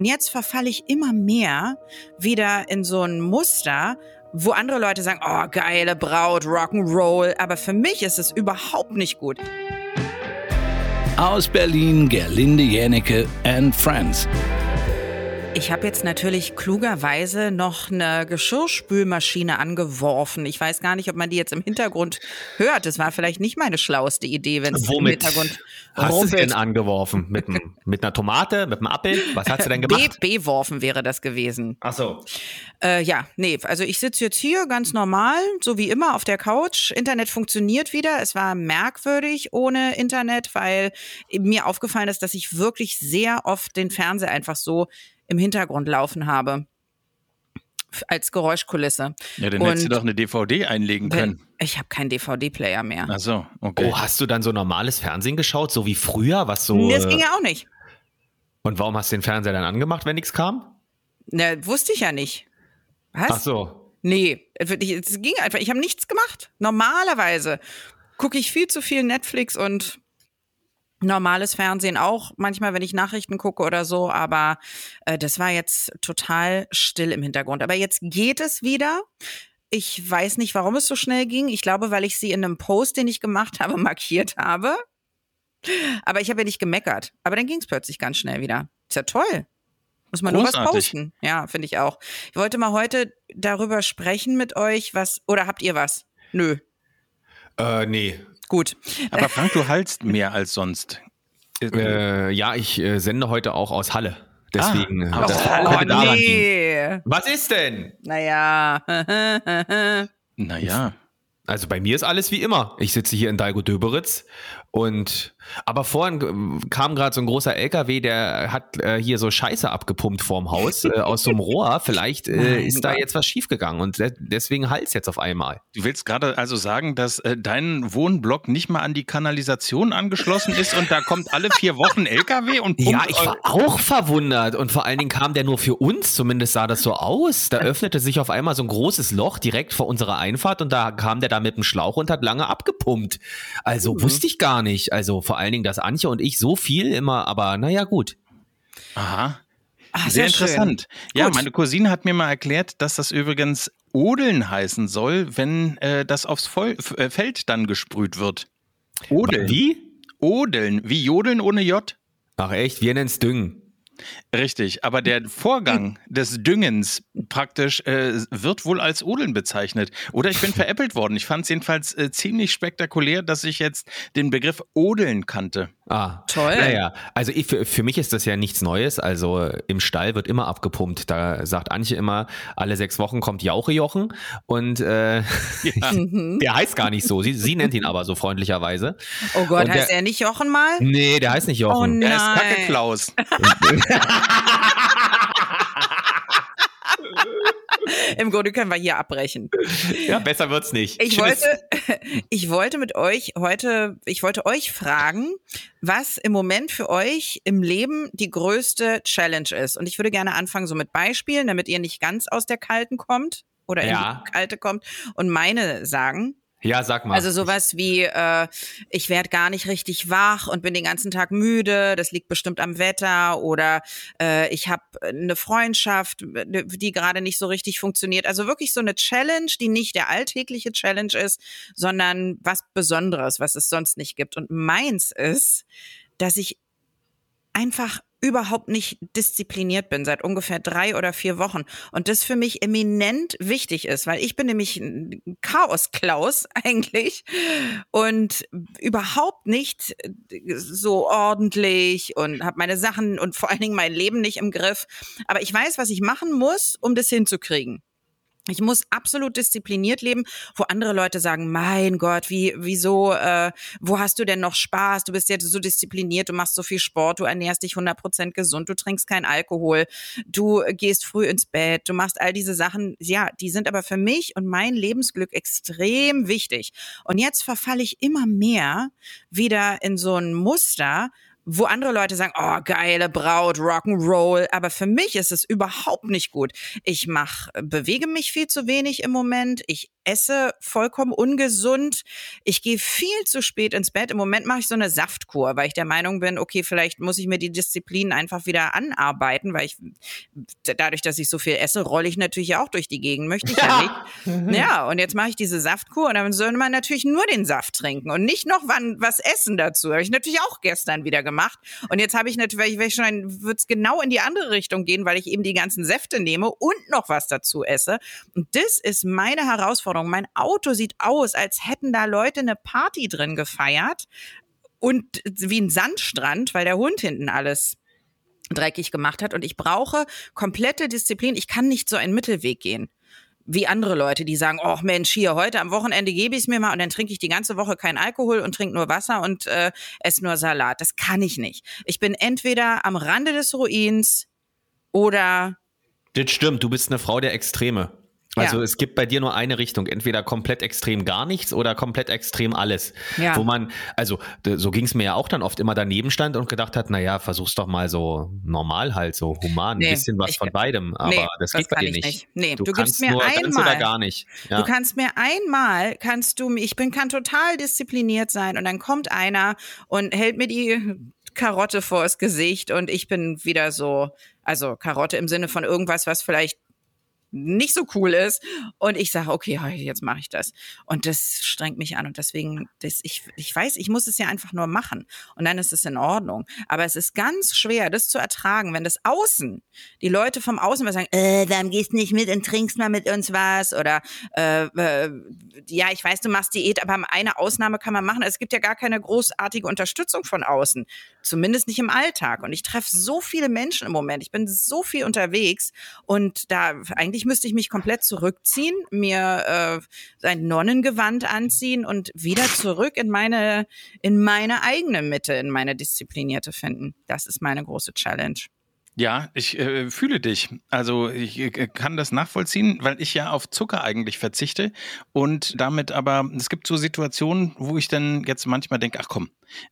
Und jetzt verfalle ich immer mehr wieder in so ein Muster, wo andere Leute sagen, oh, geile Braut, Rock'n'Roll, aber für mich ist es überhaupt nicht gut. Aus Berlin, Gerlinde Jänecke and Friends. Ich habe jetzt natürlich klugerweise noch eine Geschirrspülmaschine angeworfen. Ich weiß gar nicht, ob man die jetzt im Hintergrund hört. Das war vielleicht nicht meine schlauste Idee, wenn es im Hintergrund hast rumpelt. du denn angeworfen? Mit, mit einer Tomate, mit einem Apfel? Was hast du denn gemacht? B beworfen wäre das gewesen. Ach so. Äh, ja, nee, also ich sitze jetzt hier ganz normal, so wie immer auf der Couch. Internet funktioniert wieder. Es war merkwürdig ohne Internet, weil mir aufgefallen ist, dass ich wirklich sehr oft den Fernseher einfach so im Hintergrund laufen habe. Als Geräuschkulisse. Ja, dann hättest du doch eine DVD einlegen können. Ich habe keinen DVD-Player mehr. Ach so, okay. Oh, hast du dann so normales Fernsehen geschaut, so wie früher, was so. Das ging ja auch nicht. Und warum hast du den Fernseher dann angemacht, wenn nichts kam? Na, wusste ich ja nicht. Was? Ach so. Nee, es ging einfach. Ich habe nichts gemacht. Normalerweise gucke ich viel zu viel Netflix und normales Fernsehen auch, manchmal, wenn ich Nachrichten gucke oder so, aber äh, das war jetzt total still im Hintergrund. Aber jetzt geht es wieder. Ich weiß nicht, warum es so schnell ging. Ich glaube, weil ich sie in einem Post, den ich gemacht habe, markiert habe. Aber ich habe ja nicht gemeckert. Aber dann ging es plötzlich ganz schnell wieder. Ist ja toll. Muss man Großartig. nur was posten. Ja, finde ich auch. Ich wollte mal heute darüber sprechen mit euch, was, oder habt ihr was? Nö. Äh, nee, Gut. Aber Frank, du hältst mehr als sonst. Äh, ja, ich äh, sende heute auch aus Halle. Deswegen. Ah, das oh, nee. Was ist denn? Naja. naja. Also bei mir ist alles wie immer. Ich sitze hier in Dalgo-Döberitz und aber vorhin kam gerade so ein großer LKW, der hat äh, hier so Scheiße abgepumpt vorm Haus äh, aus so einem Rohr. Vielleicht äh, ist da jetzt was schiefgegangen und deswegen halt jetzt auf einmal. Du willst gerade also sagen, dass äh, dein Wohnblock nicht mal an die Kanalisation angeschlossen ist und da kommt alle vier Wochen LKW und pumpt Ja, ich war auch verwundert und vor allen Dingen kam der nur für uns, zumindest sah das so aus. Da öffnete sich auf einmal so ein großes Loch direkt vor unserer Einfahrt und da kam der da mit dem Schlauch und hat lange abgepumpt. Also mhm. wusste ich gar nicht. Also vor allen Dingen, dass Antje und ich so viel immer, aber naja, gut. Aha. Ach, sehr, interessant. Schön. Ja, Gut. meine Cousine hat mir mal erklärt, dass das übrigens Odeln heißen soll, wenn äh, das aufs Voll äh, Feld dann gesprüht wird. Odeln. Wie? Odeln. Wie Jodeln ohne J? Ach echt, wir nennen es Düngen. Richtig, aber der Vorgang des Düngens praktisch äh, wird wohl als Odeln bezeichnet. Oder ich bin veräppelt worden. Ich fand es jedenfalls äh, ziemlich spektakulär, dass ich jetzt den Begriff Odeln kannte. Ah, toll. Naja, also ich, für, für mich ist das ja nichts Neues. Also im Stall wird immer abgepumpt. Da sagt Antje immer, alle sechs Wochen kommt Jauchejochen und äh, ja, mhm. der heißt gar nicht so. Sie, sie nennt ihn aber so freundlicherweise. Oh Gott, und heißt der, er nicht Jochen mal? Nee, der heißt nicht Jochen. Oh nein. Der ist Kacke Klaus. Im Grunde können wir hier abbrechen. Ja, besser wird's nicht. Ich wollte, ich wollte mit euch heute, ich wollte euch fragen, was im Moment für euch im Leben die größte Challenge ist. Und ich würde gerne anfangen so mit Beispielen, damit ihr nicht ganz aus der Kalten kommt oder in ja. die Kalte kommt und meine sagen. Ja, sag mal. Also sowas wie, äh, ich werde gar nicht richtig wach und bin den ganzen Tag müde, das liegt bestimmt am Wetter oder äh, ich habe eine Freundschaft, die gerade nicht so richtig funktioniert. Also wirklich so eine Challenge, die nicht der alltägliche Challenge ist, sondern was Besonderes, was es sonst nicht gibt. Und meins ist, dass ich einfach überhaupt nicht diszipliniert bin seit ungefähr drei oder vier Wochen und das für mich eminent wichtig ist, weil ich bin nämlich ein Chaos-Klaus eigentlich und überhaupt nicht so ordentlich und habe meine Sachen und vor allen Dingen mein Leben nicht im Griff. Aber ich weiß, was ich machen muss, um das hinzukriegen. Ich muss absolut diszipliniert leben, wo andere Leute sagen, mein Gott, wie, wieso, äh, wo hast du denn noch Spaß? Du bist ja so diszipliniert, du machst so viel Sport, du ernährst dich 100% gesund, du trinkst keinen Alkohol, du gehst früh ins Bett, du machst all diese Sachen. Ja, die sind aber für mich und mein Lebensglück extrem wichtig. Und jetzt verfalle ich immer mehr wieder in so ein Muster, wo andere Leute sagen, oh, geile Braut, Rock'n'Roll, aber für mich ist es überhaupt nicht gut. Ich mach, bewege mich viel zu wenig im Moment. Ich esse vollkommen ungesund. Ich gehe viel zu spät ins Bett. Im Moment mache ich so eine Saftkur, weil ich der Meinung bin, okay, vielleicht muss ich mir die Disziplin einfach wieder anarbeiten, weil ich dadurch, dass ich so viel esse, rolle ich natürlich auch durch die Gegend. Möchte ich ja, ja nicht. Ja, und jetzt mache ich diese Saftkur und dann soll man natürlich nur den Saft trinken und nicht noch wann was essen dazu. Habe ich natürlich auch gestern wieder gemacht. Und jetzt habe ich natürlich, weil ich schon wird es genau in die andere Richtung gehen, weil ich eben die ganzen Säfte nehme und noch was dazu esse. Und das ist meine Herausforderung. Mein Auto sieht aus, als hätten da Leute eine Party drin gefeiert und wie ein Sandstrand, weil der Hund hinten alles dreckig gemacht hat. Und ich brauche komplette Disziplin. Ich kann nicht so einen Mittelweg gehen wie andere Leute, die sagen, oh Mensch, hier heute am Wochenende gebe ich es mir mal und dann trinke ich die ganze Woche kein Alkohol und trinke nur Wasser und äh, esse nur Salat. Das kann ich nicht. Ich bin entweder am Rande des Ruins oder. Das stimmt, du bist eine Frau der Extreme. Also ja. es gibt bei dir nur eine Richtung, entweder komplett extrem gar nichts oder komplett extrem alles. Ja. Wo man, also so ging es mir ja auch dann oft immer daneben stand und gedacht hat, naja, versuch's doch mal so normal halt, so human, nee, ein bisschen was von beidem. Aber nee, das, das geht bei dir nicht. nicht. Nee, du, du kannst mir nur einmal, ganz oder gar nicht. Ja. Du kannst mir einmal, kannst du, ich bin, kann total diszipliniert sein und dann kommt einer und hält mir die Karotte vors Gesicht und ich bin wieder so, also Karotte im Sinne von irgendwas, was vielleicht nicht so cool ist. Und ich sage, okay, jetzt mache ich das. Und das strengt mich an. Und deswegen, das, ich, ich weiß, ich muss es ja einfach nur machen. Und dann ist es in Ordnung. Aber es ist ganz schwer, das zu ertragen, wenn das Außen, die Leute vom Außen was sagen, äh, warum gehst nicht mit und trinkst mal mit uns was? Oder äh, äh, ja, ich weiß, du machst Diät, aber eine Ausnahme kann man machen. Es gibt ja gar keine großartige Unterstützung von außen. Zumindest nicht im Alltag. Und ich treffe so viele Menschen im Moment. Ich bin so viel unterwegs. Und da eigentlich eigentlich müsste ich mich komplett zurückziehen, mir äh, ein Nonnengewand anziehen und wieder zurück in meine, in meine eigene Mitte, in meine disziplinierte finden. Das ist meine große Challenge. Ja, ich äh, fühle dich. Also ich äh, kann das nachvollziehen, weil ich ja auf Zucker eigentlich verzichte und damit aber, es gibt so Situationen, wo ich dann jetzt manchmal denke, ach komm,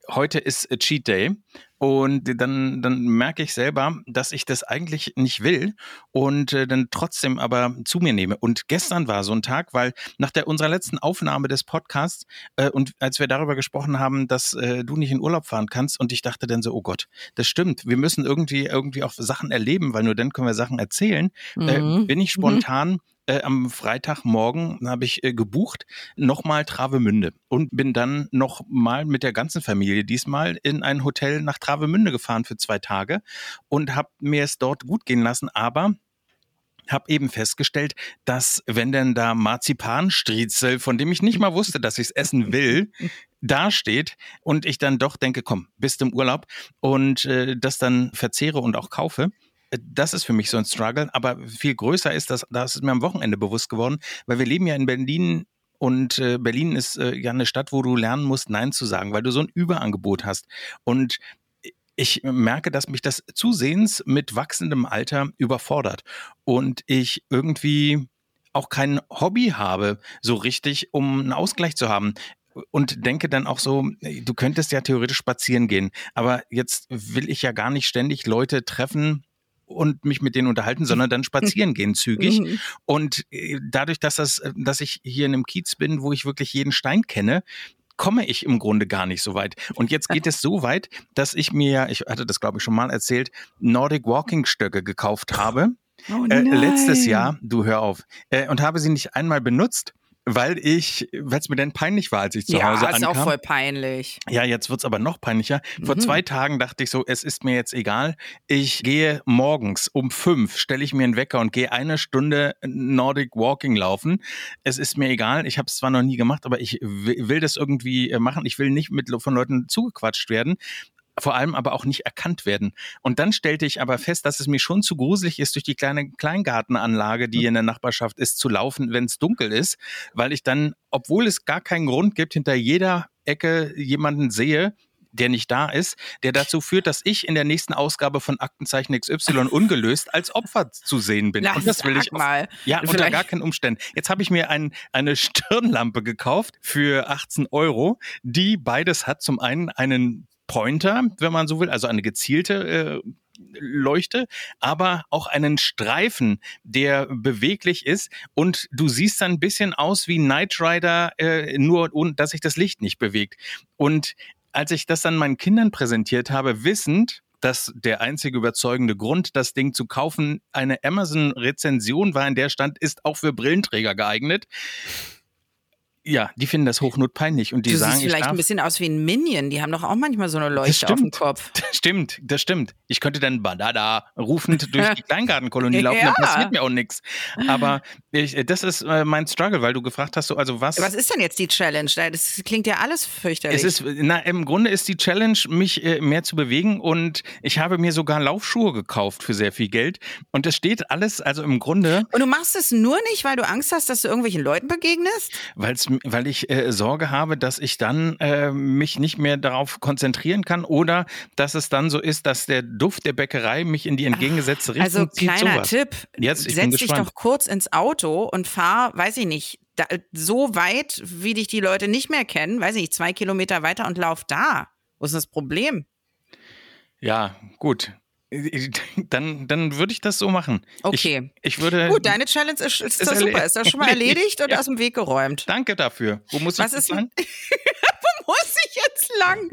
heute ist Cheat Day und dann, dann merke ich selber, dass ich das eigentlich nicht will und äh, dann trotzdem aber zu mir nehme. Und gestern war so ein Tag, weil nach der unserer letzten Aufnahme des Podcasts äh, und als wir darüber gesprochen haben, dass äh, du nicht in Urlaub fahren kannst und ich dachte dann so, oh Gott, das stimmt, wir müssen irgendwie irgendwie auch Sachen erleben, weil nur dann können wir Sachen erzählen. Äh, mhm. bin ich mhm. spontan mhm äh, am Freitagmorgen habe ich äh, gebucht, nochmal Travemünde und bin dann nochmal mit der ganzen Familie diesmal in ein Hotel nach Travemünde gefahren für zwei Tage und habe mir es dort gut gehen lassen, aber habe eben festgestellt, dass wenn denn da Marzipanstriezel, von dem ich nicht mal wusste, dass ich es essen will, dasteht und ich dann doch denke, komm, bist im Urlaub und äh, das dann verzehre und auch kaufe, das ist für mich so ein Struggle, aber viel größer ist das, das ist mir am Wochenende bewusst geworden, weil wir leben ja in Berlin und äh, Berlin ist äh, ja eine Stadt, wo du lernen musst, Nein zu sagen, weil du so ein Überangebot hast. Und ich merke, dass mich das zusehends mit wachsendem Alter überfordert und ich irgendwie auch kein Hobby habe, so richtig, um einen Ausgleich zu haben und denke dann auch so, du könntest ja theoretisch spazieren gehen, aber jetzt will ich ja gar nicht ständig Leute treffen, und mich mit denen unterhalten, sondern dann spazieren gehen zügig. Mhm. Und äh, dadurch, dass das, äh, dass ich hier in einem Kiez bin, wo ich wirklich jeden Stein kenne, komme ich im Grunde gar nicht so weit. Und jetzt geht es so weit, dass ich mir, ich hatte das glaube ich schon mal erzählt, Nordic Walking Stöcke gekauft habe. Oh äh, letztes Jahr, du hör auf, äh, und habe sie nicht einmal benutzt weil ich, weil es mir dann peinlich war, als ich zu ja, Hause ankam. Ja, ist auch voll peinlich. Ja, jetzt wird's aber noch peinlicher. Vor mhm. zwei Tagen dachte ich so, es ist mir jetzt egal. Ich gehe morgens um fünf, stelle ich mir einen Wecker und gehe eine Stunde Nordic Walking laufen. Es ist mir egal. Ich habe es zwar noch nie gemacht, aber ich will das irgendwie äh, machen. Ich will nicht mit von Leuten zugequatscht werden vor allem aber auch nicht erkannt werden. Und dann stellte ich aber fest, dass es mir schon zu gruselig ist, durch die kleine Kleingartenanlage, die in der Nachbarschaft ist, zu laufen, wenn es dunkel ist, weil ich dann, obwohl es gar keinen Grund gibt, hinter jeder Ecke jemanden sehe, der nicht da ist, der dazu führt, dass ich in der nächsten Ausgabe von Aktenzeichen XY ungelöst als Opfer zu sehen bin. Na, und das will ich mal. Ja, Vielleicht. unter gar keinen Umständen. Jetzt habe ich mir ein, eine Stirnlampe gekauft für 18 Euro, die beides hat. Zum einen einen Pointer, wenn man so will, also eine gezielte äh, Leuchte, aber auch einen Streifen, der beweglich ist und du siehst dann ein bisschen aus wie Knight Rider, äh, nur dass sich das Licht nicht bewegt. Und als ich das dann meinen Kindern präsentiert habe, wissend, dass der einzige überzeugende Grund, das Ding zu kaufen, eine Amazon-Rezension war, in der stand, ist auch für Brillenträger geeignet. Ja, die finden das hochnotpeinlich und die du sagen, siehst ich vielleicht darf, ein bisschen aus wie ein Minion. Die haben doch auch manchmal so eine das Leuchte auf dem Kopf. das stimmt, das stimmt. Ich könnte dann Badada rufend durch die Kleingartenkolonie laufen, Ja. dann passiert mir auch nichts. Aber ich, das ist äh, mein Struggle, weil du gefragt hast, so, also was. Was ist denn jetzt die Challenge? Das klingt ja alles fürchterlich. Es ist, na, im Grunde ist die Challenge, mich äh, mehr zu bewegen und ich habe mir sogar Laufschuhe gekauft für sehr viel Geld und es steht alles, also im Grunde, und du machst es nur nicht, weil du Angst hast, dass du irgendwelchen Leuten begegnest? weil's, weil ich äh, Sorge habe, dass ich dann äh, mich nicht mehr darauf konzentrieren kann oder dass es dann so ist, dass der Duft der Bäckerei mich in die entgegengesetzte Richtung Also zieht. kleiner sowas. Tipp, Jetzt, setz dich doch kurz ins Auto und fahr, weiß ich nicht, da, so weit, wie dich die Leute nicht mehr kennen, weiß ich nicht, zwei Kilometer weiter und lauf da. Wo ist das Problem? Ja, gut. Dann, dann würde ich das so machen. Okay. Ich, ich würde. Gut, deine Challenge ist, ist, Ist super. Ist das schon mal erledigt, und ja. aus dem Weg geräumt? Danke dafür. Wo muss Was ich ist jetzt lang? muss ich jetzt lang?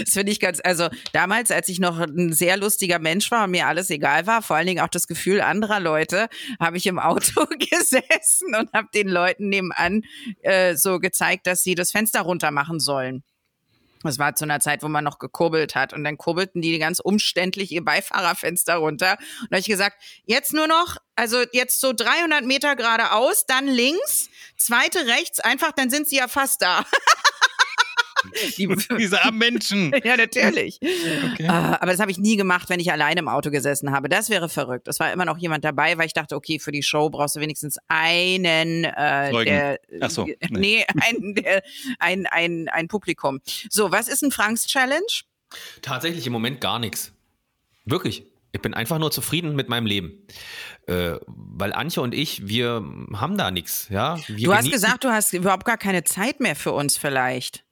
das finde ich ganz, also damals, als ich noch ein sehr lustiger Mensch war und mir alles egal war, vor allen Dingen auch das Gefühl anderer Leute, habe ich im Auto gesessen und habe den Leuten nebenan äh, so gezeigt, dass sie das Fenster runter machen sollen. Das war zu einer Zeit, wo man noch gekurbelt hat. Und dann kurbelten die ganz umständlich ihr Beifahrerfenster runter. Und da habe ich gesagt, jetzt nur noch, also jetzt so 300 Meter geradeaus, dann links, zweite rechts, einfach, dann sind sie ja fast da. die, Diese armen Menschen. ja, natürlich. Okay. Ah, aber das habe ich nie gemacht, wenn ich alleine im Auto gesessen habe. Das wäre verrückt. Es war immer noch jemand dabei, weil ich dachte, okay, für die Show brauchst du wenigstens einen, äh, Zeugen. der, Ach so, nee, nee. ein, der, ein, ein, ein Publikum. So, was ist ein Franks Challenge? Tatsächlich im Moment gar nichts. Wirklich. Ich bin einfach nur zufrieden mit meinem Leben. Äh, weil Antje und ich, wir haben da nichts. Ja? Wir Du hast gesagt, du hast überhaupt gar keine Zeit mehr für uns vielleicht.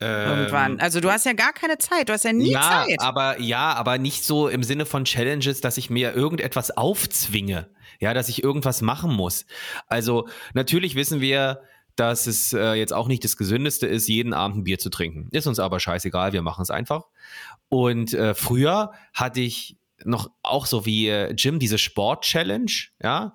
Irgendwann. Ähm, Also du hast ja gar keine Zeit. Du hast ja nie ja, Zeit. aber ja, aber nicht so im Sinne von Challenges, dass ich mir irgendetwas aufzwinge, ja, dass ich irgendwas machen muss. Also natürlich wissen wir, dass es äh, jetzt auch nicht das Gesündeste ist, jeden Abend ein Bier zu trinken. Ist uns aber scheißegal, wir machen es einfach. Und äh, früher hatte ich noch auch so wie äh, Jim diese Sport-Challenge, ja,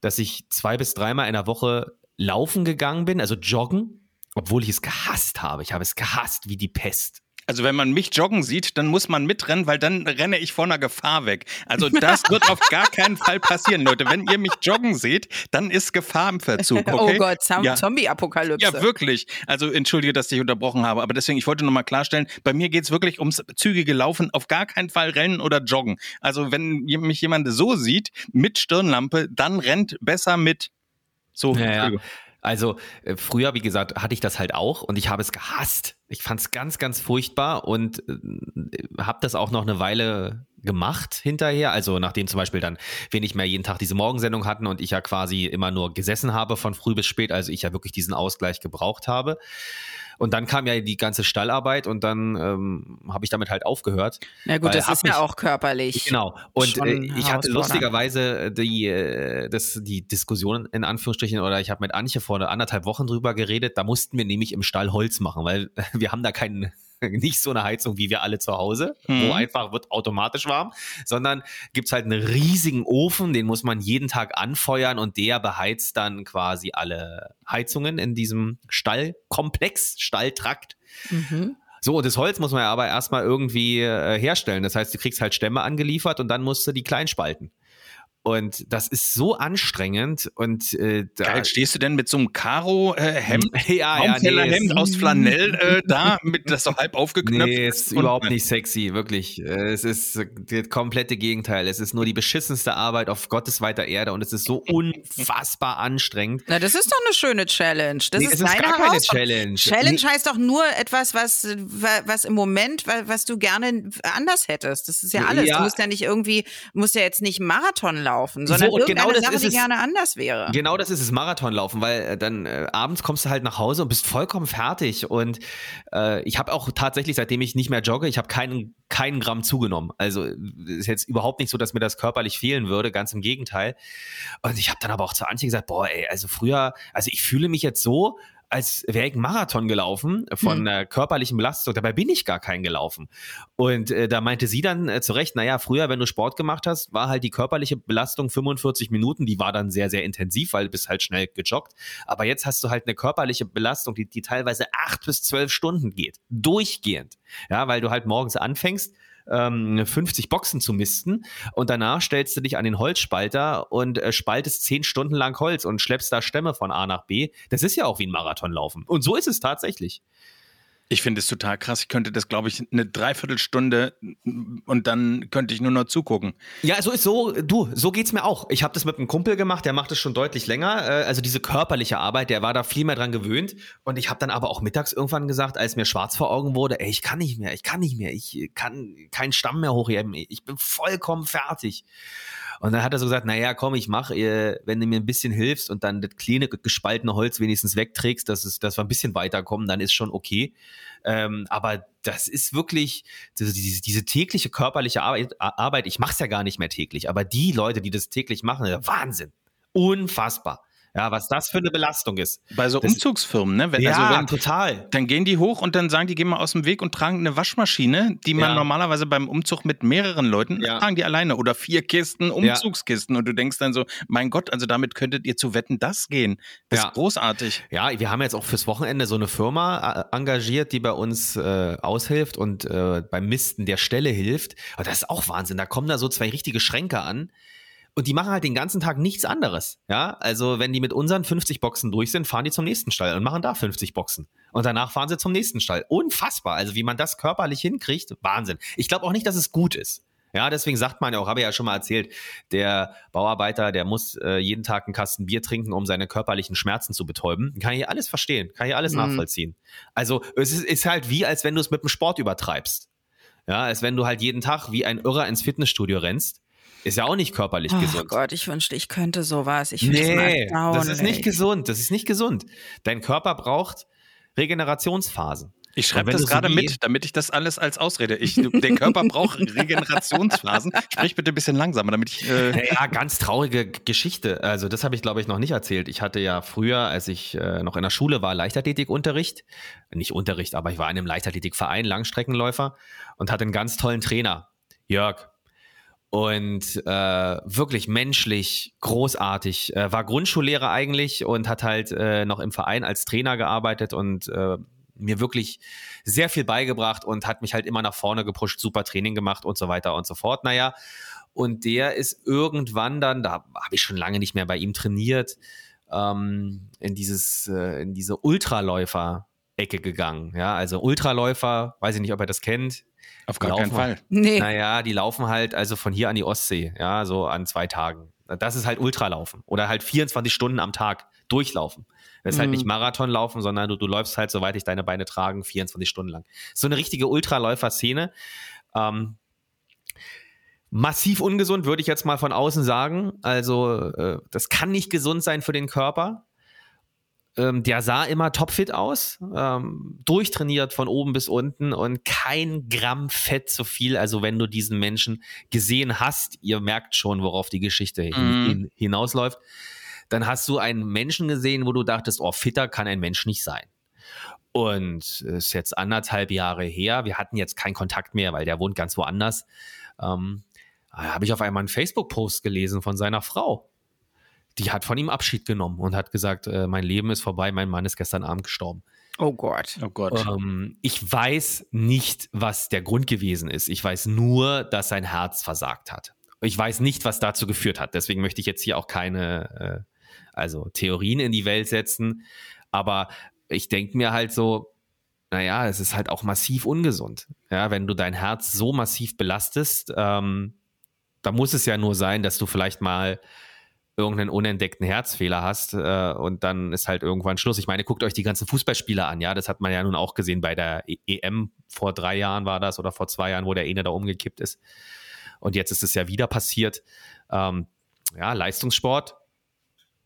dass ich zwei bis dreimal in der Woche laufen gegangen bin, also joggen, obwohl ich es gehasst habe. Ich habe es gehasst wie die Pest. Also wenn man mich joggen sieht, dann muss man mitrennen, weil dann renne ich vor einer Gefahr weg. Also das wird auf gar keinen Fall passieren, Leute. Wenn ihr mich joggen seht, dann ist Gefahr im Verzug. Okay? Oh Gott, Zom Ja. Zombie-Apokalypse. Ja, wirklich. Also entschuldige, dass ich unterbrochen habe, aber deswegen, ich wollte nochmal klarstellen, bei mir geht's wirklich ums zügige Laufen, auf gar keinen Fall rennen oder joggen. Also wenn mich jemand so sieht, mit Stirnlampe, dann rennt besser mit. So, Ja, ja. Also äh, früher, wie gesagt, hatte ich das halt auch und ich habe es gehasst. Ich fand es ganz, ganz furchtbar und äh, habe das auch noch eine Weile gemacht hinterher. Also nachdem zum Beispiel dann wir nicht mehr jeden Tag diese Morgensendung hatten und ich ja quasi immer nur gesessen habe von früh bis spät, also ich ja wirklich diesen Ausgleich gebraucht habe. Und dann kam ja die ganze Stallarbeit und dann ähm, habe ich damit halt aufgehört. Na gut, das ist ja auch körperlich. Genau. Und äh, ich hatte lustigerweise die, äh, das, die Diskussion in Anführungsstrichen oder ich habe mit Antje vor anderthalb Wochen drüber geredet. Da mussten wir nämlich im Stall Holz machen, weil wir haben da keinen nicht so eine Heizung wie wir alle zu Hause, Mhm. wo einfach wird automatisch warm, sondern gibt's halt einen riesigen Ofen, den muss man jeden Tag anfeuern und der beheizt dann quasi alle Heizungen in diesem Stallkomplex, Stalltrakt. Mhm. So, und das Holz muss man ja aber erstmal irgendwie äh, herstellen. Das heißt, du kriegst halt Stämme angeliefert und dann musst du die klein spalten. Und das ist so anstrengend und äh, da, Geil, stehst du denn mit so einem Karo-Hemd, ja, ja, nee, es- aus Flanell äh, da, mit das so halb aufgeknöpft Nee, ist? überhaupt nicht sexy, wirklich. Äh, Es ist äh, das komplette Gegenteil. Es ist nur die beschissenste Arbeit auf Gottes weiter Erde und es ist so unfassbar anstrengend. Na, das ist doch eine schöne Challenge. Das Nee, ist es ist deine gar keine. Challenge. Challenge Nee. heißt doch nur etwas, was, wa- was im Moment, wa- was du gerne anders hättest. Das ist ja alles. Ja. Du musst ja nicht irgendwie, musst ja jetzt nicht Marathon laufen laufen, sondern So, genau das Sache, ist die es. gerne anders wäre. Genau das ist es, Marathonlaufen, weil äh, dann äh, abends kommst du halt nach Hause und bist vollkommen fertig. Und äh, ich habe auch tatsächlich, seitdem ich nicht mehr jogge, ich habe keinen, keinen Gramm zugenommen. Also äh, ist jetzt überhaupt nicht so, dass mir das körperlich fehlen würde, ganz im Gegenteil. Und ich habe dann aber auch zu Antje gesagt, boah, ey, also früher, also ich fühle mich jetzt so, als wäre ich einen Marathon gelaufen von Hm. einer körperlichen Belastung. Dabei bin ich gar keinen gelaufen. Und äh, da meinte sie dann äh, zu Recht, naja, früher, wenn du Sport gemacht hast, war halt die körperliche Belastung 45 Minuten. Die war dann sehr, sehr intensiv, weil du bist halt schnell gejoggt. Aber jetzt hast du halt eine körperliche Belastung, die, die teilweise acht bis zwölf Stunden geht. Durchgehend. Ja, weil du halt morgens anfängst, ähm, 50 Boxen zu misten und danach stellst du dich an den Holzspalter und äh, spaltest zehn Stunden lang Holz und schleppst da Stämme von A nach B. Das ist ja auch wie ein Marathonlaufen. Und so ist es tatsächlich. Ich finde es total krass. Ich könnte das, glaube ich, eine Dreiviertelstunde und dann könnte ich nur noch zugucken. Ja, so ist so, du, so geht's mir auch. Ich habe das mit einem Kumpel gemacht, der macht es schon deutlich länger. Äh, also diese körperliche Arbeit, der war da viel mehr dran gewöhnt. Und ich habe dann aber auch mittags irgendwann gesagt, als mir schwarz vor Augen wurde, ey, ich kann nicht mehr, ich kann nicht mehr, ich kann keinen Stamm mehr hochheben, ich bin vollkommen fertig. Und dann hat er so gesagt, naja, komm, ich mach, äh, wenn du mir ein bisschen hilfst und dann das kleine gespaltene Holz wenigstens wegträgst, dass, es, dass wir ein bisschen weiterkommen, dann ist schon okay. Ähm, aber das ist wirklich diese, diese, diese tägliche körperliche Arbeit, Arbeit ich mache es ja gar nicht mehr täglich, aber die Leute, die das täglich machen, Wahnsinn. Unfassbar. Ja, was das für eine Belastung ist. Bei so Das- Umzugsfirmen, ne? Wenn, ja, also wenn, total. dann gehen die hoch und dann sagen die, geh mal aus dem Weg und tragen eine Waschmaschine, die man Ja. normalerweise beim Umzug mit mehreren Leuten Ja. tragen die alleine oder vier Kisten Umzugskisten und du denkst dann so, mein Gott, also damit könntet ihr zu wetten das gehen. Das Ja. ist großartig. Ja, wir haben jetzt auch fürs Wochenende so eine Firma äh, engagiert, die bei uns äh, aushilft und äh, beim Misten der Stelle hilft. Aber das ist auch Wahnsinn. Da kommen da so zwei richtige Schränke an. Und die machen halt den ganzen Tag nichts anderes. Ja, also wenn die mit unseren 50 Boxen durch sind, fahren die zum nächsten Stall und machen da 50 Boxen. Und danach fahren sie zum nächsten Stall. Unfassbar. Also wie man das körperlich hinkriegt, Wahnsinn. Ich glaube auch nicht, dass es gut ist. Ja, deswegen sagt man ja auch, habe ich ja schon mal erzählt, der Bauarbeiter, der muss äh, jeden Tag einen Kasten Bier trinken, um seine körperlichen Schmerzen zu betäuben. Kann ich alles verstehen, kann ich alles Mhm. nachvollziehen. Also es ist, ist halt wie, als wenn du es mit dem Sport übertreibst. Ja, als wenn du halt jeden Tag wie ein Irrer ins Fitnessstudio rennst. Ist ja auch nicht körperlich Oh gesund. Gott, ich wünschte, ich könnte sowas. Ich Nee, das mal das ist nicht gesund. Das ist nicht gesund. Dein Körper braucht Regenerationsphasen. Ich schreibe das so gerade mit, damit ich das alles als Ausrede. Ich, der Körper braucht Regenerationsphasen. Sprich bitte ein bisschen langsamer, damit ich. Äh, Ja, ganz traurige Geschichte. Also das habe ich, glaube ich, noch nicht erzählt. Ich hatte ja früher, als ich äh, noch in der Schule war, Leichtathletikunterricht. Nicht Unterricht, aber ich war in einem Leichtathletikverein, Langstreckenläufer und hatte einen ganz tollen Trainer, Jörg. Und äh, wirklich menschlich, großartig. Äh, war Grundschullehrer eigentlich und hat halt äh, noch im Verein als Trainer gearbeitet und äh, mir wirklich sehr viel beigebracht und hat mich halt immer nach vorne gepusht, super Training gemacht und so weiter und so fort. Naja, und der ist irgendwann dann, da habe ich schon lange nicht mehr bei ihm trainiert, ähm, in dieses, äh, in diese Ultraläufer-Ecke gegangen. Ja, also Ultraläufer, weiß ich nicht, ob er das kennt. Auf gar Laufen. keinen Fall. Nee. Naja, die laufen halt also von hier an die Ostsee, ja, so an zwei Tagen. Das ist halt Ultralaufen oder halt 24 Stunden am Tag durchlaufen. Das ist halt Mhm. nicht Marathonlaufen, sondern du, du läufst halt, soweit ich deine Beine tragen, 24 Stunden lang. So eine richtige Ultraläufer-Szene. Ähm, massiv ungesund, würde ich jetzt mal von außen sagen. Also, äh, das kann nicht gesund sein für den Körper. Ähm, der sah immer topfit aus, ähm, durchtrainiert von oben bis unten und kein Gramm Fett zu viel. Also wenn du diesen Menschen gesehen hast, ihr merkt schon, worauf die Geschichte hin, Mhm. hin, hinausläuft, dann hast du einen Menschen gesehen, wo du dachtest, oh, fitter kann ein Mensch nicht sein. Und es ist jetzt anderthalb Jahre her. Wir hatten jetzt keinen Kontakt mehr, weil der wohnt ganz woanders. Ähm, da habe ich auf einmal einen Facebook-Post gelesen von seiner Frau. Die hat von ihm Abschied genommen und hat gesagt, äh, mein Leben ist vorbei, mein Mann ist gestern Abend gestorben. Oh Gott. Oh Gott. Ähm, ich weiß nicht, was der Grund gewesen ist. Ich weiß nur, dass sein Herz versagt hat. Ich weiß nicht, was dazu geführt hat. Deswegen möchte ich jetzt hier auch keine äh, also Theorien in die Welt setzen. Aber ich denke mir halt so, naja, es ist halt auch massiv ungesund. Ja, wenn du dein Herz so massiv belastest, ähm, da muss es ja nur sein, dass du vielleicht mal irgendeinen unentdeckten Herzfehler hast äh, und dann ist halt irgendwann Schluss. Ich meine, guckt euch die ganzen Fußballspieler an, ja, das hat man ja nun auch gesehen bei der E- EM vor drei Jahren war das oder vor zwei Jahren, wo der eine da umgekippt ist. Und jetzt ist es ja wieder passiert. Ähm, ja, Leistungssport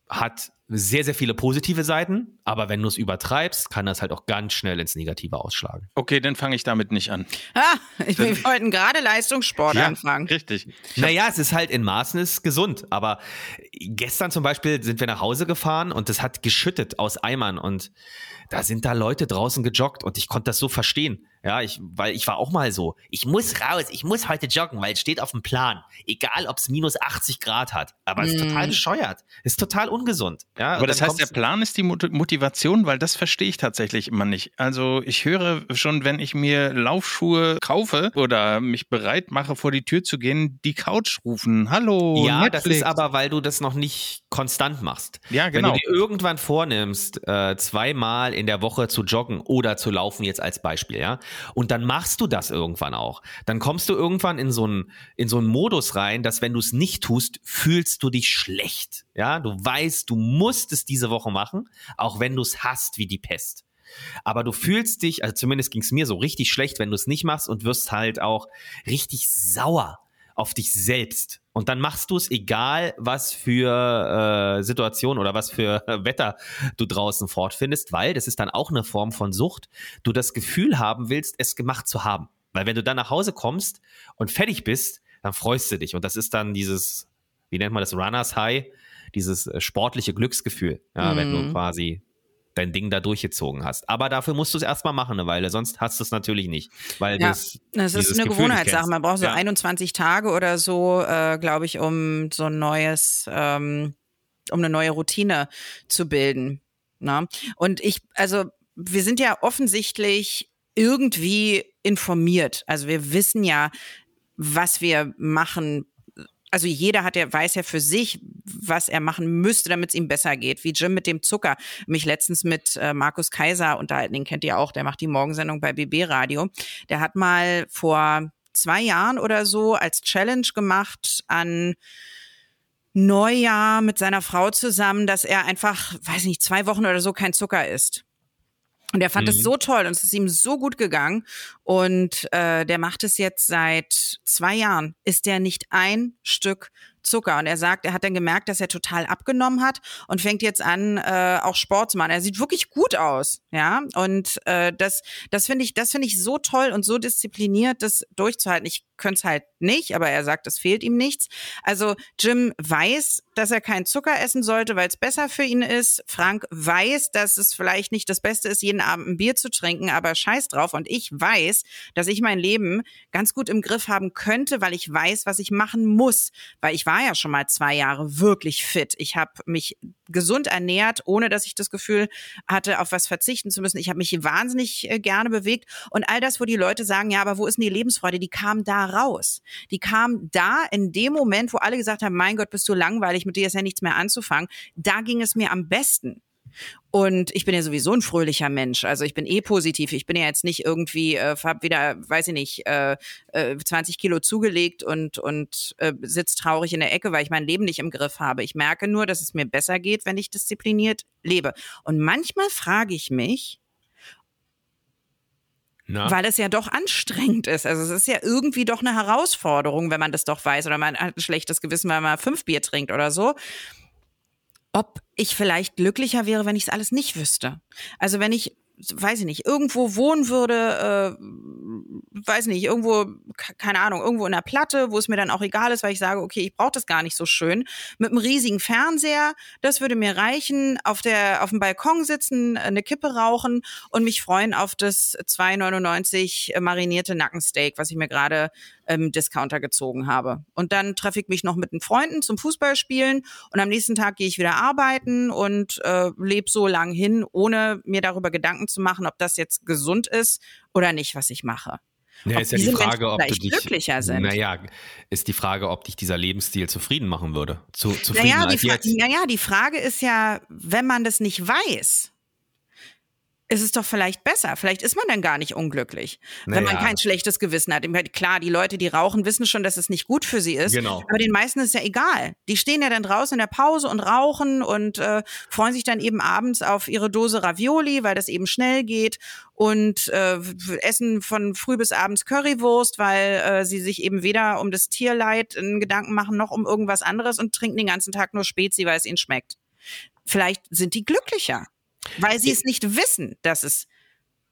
hat sehr, sehr viele positive Seiten, aber wenn du es übertreibst, kann das halt auch ganz schnell ins Negative ausschlagen. Okay, dann fange ich damit nicht an. Ah, ich, wir wollten gerade Leistungssport Ja, anfangen. richtig. Naja, es ist halt in Maßen ist gesund, aber gestern zum Beispiel sind wir nach Hause gefahren und es hat geschüttet aus Eimern und da sind da Leute draußen gejoggt und ich konnte das so verstehen. Ja, ich, weil ich war auch mal so, ich muss raus, ich muss heute joggen, weil es steht auf dem Plan. Egal, ob es minus 80 Grad hat. Aber es ist total bescheuert. Es ist total ungesund. Ja, Aber das heißt, der Plan ist die Mot- Motivation, weil das verstehe ich tatsächlich immer nicht. Also ich höre schon, wenn ich mir Laufschuhe kaufe oder mich bereit mache, vor die Tür zu gehen, die Couch rufen. Hallo, Ja, das Netflix. ist aber, weil du das noch nicht konstant machst. Ja, Wenn genau. du dir irgendwann vornimmst, äh, zweimal in der Woche zu joggen oder zu laufen, jetzt als Beispiel, ja, und dann machst du das irgendwann auch, dann kommst du irgendwann in so einen, in so einen Modus rein, dass wenn du es nicht tust, fühlst du dich schlecht. Ja, du weißt, du musst es diese Woche machen, auch wenn du es hast wie die Pest. Aber du fühlst dich, also zumindest ging es mir so richtig schlecht, wenn du es nicht machst und wirst halt auch richtig sauer auf dich selbst. Und dann machst du es, egal was für äh, Situation oder was für Wetter du draußen fortfindest, weil das ist dann auch eine Form von Sucht, du das Gefühl haben willst, es gemacht zu haben. Weil wenn du dann nach Hause kommst und fertig bist, dann freust du dich. Und das ist dann dieses, wie nennt man das, Runners High, dieses äh, sportliche Glücksgefühl, ja, wenn du quasi dein Ding da durchgezogen hast. Aber dafür musst du es erstmal machen eine Weile, sonst hast du es natürlich nicht. Weil Ja, das, Das ist eine Gefühl Gewohnheitssache. Man braucht so Ja. 21 Tage oder so, äh, glaube ich, um so ein neues, ähm, um eine neue Routine zu bilden. Na? Und ich, also wir sind ja offensichtlich irgendwie informiert. Also wir wissen ja, was wir machen. Also jeder hat ja, weiß ja für sich, was er machen müsste, damit es ihm besser geht. Wie Jim mit dem Zucker. Mich letztens mit äh, Markus Kaiser unterhalten, den kennt ihr auch, der macht die Morgensendung bei BB Radio. Der hat mal vor zwei Jahren oder so als Challenge gemacht an Neujahr mit seiner Frau zusammen, dass er einfach, weiß nicht, zwei Wochen oder so kein Zucker isst. Und er fand es so toll und es ist ihm so gut gegangen. Und äh, der macht es jetzt seit zwei Jahren. Ist der nicht ein Stück Zucker. Und er sagt, er hat dann gemerkt, dass er total abgenommen hat und fängt jetzt an, äh, auch Sport zu machen. Er sieht wirklich gut aus, ja. Und äh, das, das finde ich, das finde ich so toll und so diszipliniert, das durchzuhalten. Ich könnte es halt nicht, aber er sagt, es fehlt ihm nichts. Also Jim weiß, dass er keinen Zucker essen sollte, weil es besser für ihn ist. Frank weiß, dass es vielleicht nicht das Beste ist, jeden Abend ein Bier zu trinken, aber scheiß drauf. Und ich weiß, dass ich mein Leben ganz gut im Griff haben könnte, weil ich weiß, was ich machen muss. Weil ich war ja schon mal zwei Jahre wirklich fit. Ich habe mich gesund ernährt, ohne dass ich das Gefühl hatte, auf was verzichten zu müssen. Ich habe mich wahnsinnig äh, gerne bewegt. Und all das, wo die Leute sagen, ja, aber wo ist denn die Lebensfreude? Die kam da raus. Die kam da in dem Moment, wo alle gesagt haben, mein Gott, bist du langweilig, mit dir ist ja nichts mehr anzufangen. Da ging es mir am besten. Und ich bin ja sowieso ein fröhlicher Mensch. Also ich bin eh positiv. Ich bin ja jetzt nicht irgendwie, äh, hab wieder, weiß ich nicht, äh, äh, 20 Kilo zugelegt und, und äh, sitz traurig in der Ecke, weil ich mein Leben nicht im Griff habe. Ich merke nur, dass es mir besser geht, wenn ich diszipliniert lebe. Und manchmal frage ich mich, Na? weil es ja doch anstrengend ist. Also es ist ja irgendwie doch eine Herausforderung, wenn man das doch weiß oder man hat ein schlechtes Gewissen, weil man fünf Bier trinkt oder so. Ob ich vielleicht glücklicher wäre, wenn ich es alles nicht wüsste. Also wenn ich, weiß ich nicht, irgendwo wohnen würde, äh, weiß nicht, irgendwo, ke- keine Ahnung, irgendwo in der Platte, wo es mir dann auch egal ist, weil ich sage, okay, ich brauche das gar nicht so schön. Mit einem riesigen Fernseher, das würde mir reichen, auf der, auf dem Balkon sitzen, eine Kippe rauchen und mich freuen auf das 2,99 marinierte Nackensteak, was ich mir gerade im Discounter gezogen habe. Und dann treffe ich mich noch mit den Freunden zum Fußballspielen und am nächsten Tag gehe ich wieder arbeiten und äh, lebe so lang hin, ohne mir darüber Gedanken zu machen, ob das jetzt gesund ist oder nicht, was ich mache. Ja, ob ist ja die Frage, Menschen ob du dich glücklicher sind. Naja, ist die Frage, ob dich dieser Lebensstil zufrieden machen würde. Zu, zufriedener Naja die, Fra jetzt. naja, die Frage ist ja, wenn man das nicht weiß, ist es doch vielleicht besser. Vielleicht ist man dann gar nicht unglücklich, wenn man Naja. kein schlechtes Gewissen hat. Klar, die Leute, die rauchen, wissen schon, dass es nicht gut für sie ist. Genau. Aber den meisten ist ja egal. Die stehen ja dann draußen in der Pause und rauchen und äh, freuen sich dann eben abends auf ihre Dose Ravioli, weil das eben schnell geht und äh, essen von früh bis abends Currywurst, weil äh, sie sich eben weder um das Tierleid in Gedanken machen noch um irgendwas anderes und trinken den ganzen Tag nur Spezi, weil es ihnen schmeckt. Vielleicht sind die glücklicher, weil sie es nicht wissen, dass es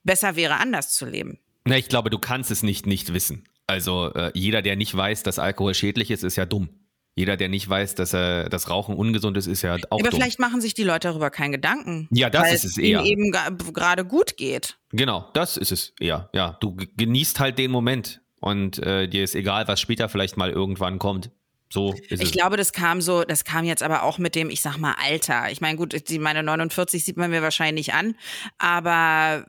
besser wäre, anders zu leben. Na, ich glaube, du kannst es nicht nicht wissen. Also äh, jeder, der nicht weiß, dass Alkohol schädlich ist, ist ja dumm. Jeder, der nicht weiß, dass äh, das Rauchen ungesund ist, ist ja auch Aber dumm. vielleicht machen sich die Leute darüber keinen Gedanken. Ja, das weil ist es eher. eben ga- gerade gut geht. Genau, das ist es eher. Ja, du genießt halt den Moment und äh, dir ist egal, was später vielleicht mal irgendwann kommt. So Ich glaube, das kam so, das kam jetzt aber auch mit dem, ich sag mal, Alter. Ich meine, gut, die, meine 49 sieht man mir wahrscheinlich an, aber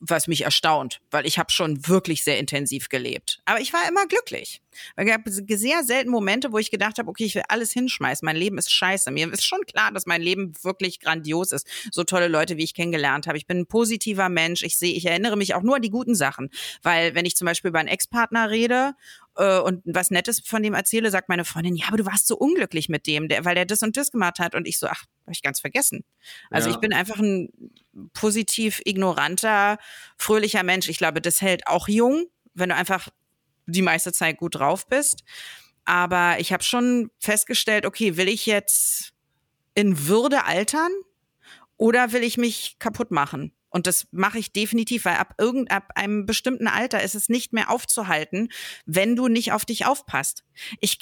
was mich erstaunt, weil ich habe schon wirklich sehr intensiv gelebt. Aber ich war immer glücklich. Weil Es gab sehr selten Momente, wo ich gedacht habe, okay, ich will alles hinschmeißen. Mein Leben ist scheiße. Mir ist schon klar, dass mein Leben wirklich grandios ist. So tolle Leute, wie ich kennengelernt habe. Ich bin ein positiver Mensch. Ich sehe, ich erinnere mich auch nur an die guten Sachen. Weil wenn ich zum Beispiel über einen Ex-Partner rede äh, und was Nettes von dem erzähle, sagt meine Freundin, ja, aber du warst so unglücklich mit dem, der, weil der das und das gemacht hat. Und ich so, ach, habe ich ganz vergessen. Also Ja. ich bin einfach ein positiv ignoranter, fröhlicher Mensch. Ich glaube, das hält auch jung, wenn du einfach die meiste Zeit gut drauf bist. Aber ich habe schon festgestellt, okay, will ich jetzt in Würde altern oder will ich mich kaputt machen? Und das mache ich definitiv, weil ab irgend ab einem bestimmten Alter ist es nicht mehr aufzuhalten, wenn du nicht auf dich aufpasst. Ich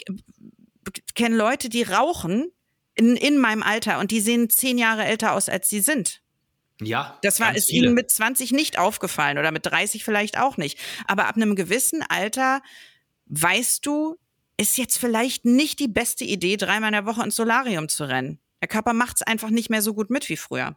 kenne Leute, die rauchen in, in meinem Alter und die sehen zehn Jahre älter aus, als sie sind. ja, Das war ist ihnen mit 20 nicht aufgefallen oder mit 30 vielleicht auch nicht. Aber ab einem gewissen Alter weißt du, ist jetzt vielleicht nicht die beste Idee, dreimal in der Woche ins Solarium zu rennen. Der Körper macht es einfach nicht mehr so gut mit wie früher.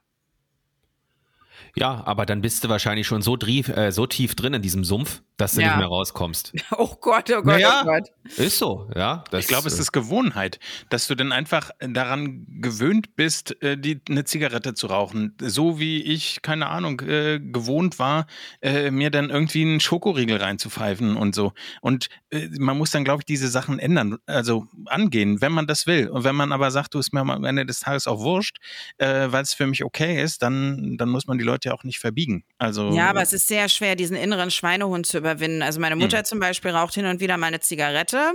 Ja, aber dann bist du wahrscheinlich schon so, drief, äh, so tief drin in diesem Sumpf, dass du Ja. nicht mehr rauskommst. Oh Gott, oh Gott, Naja. oh Gott. Ist so, ja. Das, Ich glaube, es äh, ist Gewohnheit, dass du dann einfach daran gewöhnt bist, äh, die, eine Zigarette zu rauchen. So wie ich, keine Ahnung, äh, gewohnt war, äh, mir dann irgendwie einen Schokoriegel reinzupfeifen und so. Und äh, man muss dann, glaube ich, diese Sachen ändern, also angehen, wenn man das will. Und wenn man aber sagt, du ist mir am Ende des Tages auch wurscht, äh, weil es für mich okay ist, dann, dann muss man die Leute ja auch nicht verbiegen. Also Ja, aber es ist sehr schwer, diesen inneren Schweinehund zu überwinden. Also meine Mutter zum Beispiel raucht hin und wieder mal eine Zigarette.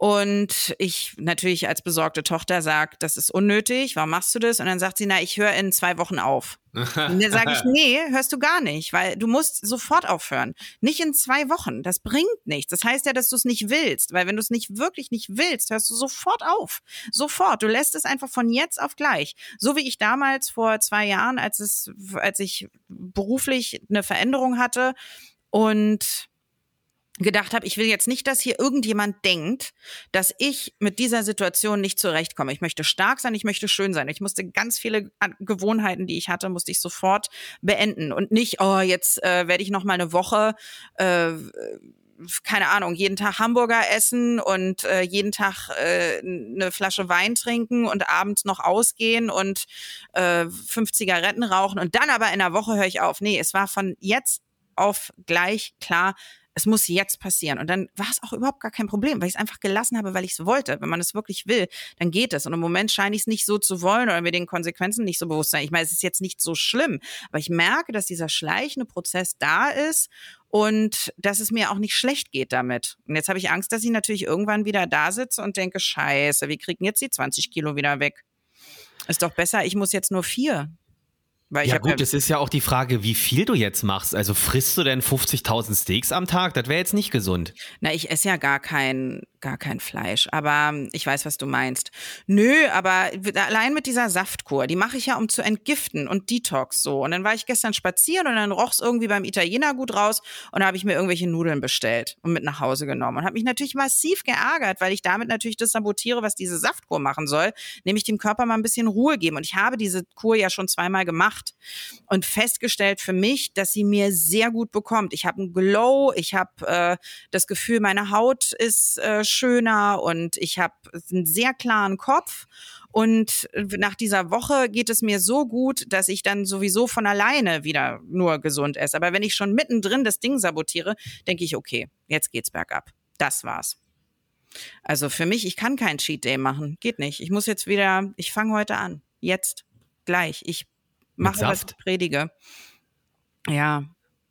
Und ich natürlich als besorgte Tochter sag, das ist unnötig, warum machst du das? Und dann sagt sie, na, ich höre in zwei Wochen auf. Und dann sage ich, nee, hörst du gar nicht, weil du musst sofort aufhören. Nicht in zwei Wochen, das bringt nichts. Das heißt ja, dass du es nicht willst, weil wenn du es nicht wirklich nicht willst, hörst du sofort auf. Sofort. Du lässt es einfach von jetzt auf gleich. So wie ich damals vor zwei Jahren, als es, als ich beruflich eine Veränderung hatte und gedacht habe, ich will jetzt nicht, dass hier irgendjemand denkt, dass ich mit dieser Situation nicht zurechtkomme. Ich möchte stark sein, ich möchte schön sein. Ich musste ganz viele Gewohnheiten, die ich hatte, musste ich sofort beenden und nicht, oh, jetzt äh, werde ich noch mal eine Woche äh, keine Ahnung, jeden Tag Hamburger essen und äh, jeden Tag äh, eine Flasche Wein trinken und abends noch ausgehen und äh, fünf Zigaretten rauchen und dann aber in der Woche höre ich auf. Nee, es war von jetzt auf gleich klar, es muss jetzt passieren. Und dann war es auch überhaupt gar kein Problem, weil ich es einfach gelassen habe, weil ich es wollte. Wenn man es wirklich will, dann geht es. Und im Moment scheine ich es nicht so zu wollen oder mir den Konsequenzen nicht so bewusst sein. Ich meine, es ist jetzt nicht so schlimm, aber ich merke, dass dieser schleichende Prozess da ist und dass es mir auch nicht schlecht geht damit. Und jetzt habe ich Angst, dass ich natürlich irgendwann wieder da sitze und denke, scheiße, wie kriegen jetzt die 20 Kilo wieder weg? Ist doch besser, ich muss jetzt nur vier. Weil Ja gut, es ist ja auch die Frage, wie viel du jetzt machst. Also frisst du denn 50.000 Steaks am Tag? Das wäre jetzt nicht gesund. Na, ich esse ja gar kein, gar kein Fleisch, aber ich weiß, was du meinst. Nö, aber allein mit dieser Saftkur, die mache ich ja, um zu entgiften und Detox so. Und dann war ich gestern spazieren und dann roch's irgendwie beim Italiener gut raus und da habe ich mir irgendwelche Nudeln bestellt und mit nach Hause genommen und habe mich natürlich massiv geärgert, weil ich damit natürlich das sabotiere, was diese Saftkur machen soll, nämlich dem Körper mal ein bisschen Ruhe geben. Und ich habe diese Kur ja schon zweimal gemacht. Gemacht und festgestellt für mich, dass sie mir sehr gut bekommt. Ich habe einen Glow, ich habe äh, das Gefühl, meine Haut ist äh, schöner und ich habe einen sehr klaren Kopf. Und nach dieser Woche geht es mir so gut, dass ich dann sowieso von alleine wieder nur gesund esse. Aber wenn ich schon mittendrin das Ding sabotiere, denke ich, okay, jetzt geht's bergab. Das war's. Also für mich, ich kann keinen Cheat Day machen. Geht nicht. Ich muss jetzt wieder, ich fange heute an. Jetzt. Gleich. Ich mache, was ich predige. Ja,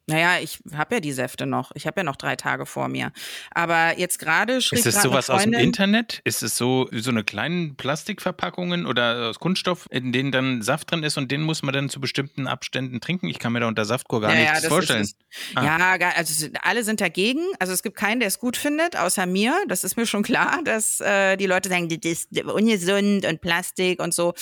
naja, ich habe ja die Säfte noch. Ich habe ja noch drei Tage vor mir. Aber jetzt gerade schrieb Ist es sowas aus dem Internet? Ist es so so eine kleinen Plastikverpackungen oder aus Kunststoff, in denen dann Saft drin ist und den muss man dann zu bestimmten Abständen trinken? Ich kann mir da unter Saftkur gar ja, nichts ja, vorstellen. Ist, ah. Ja, also alle sind dagegen. Also es gibt keinen, der es gut findet, außer mir. Das ist mir schon klar, dass äh, die Leute sagen, das ist ungesund und Plastik und so.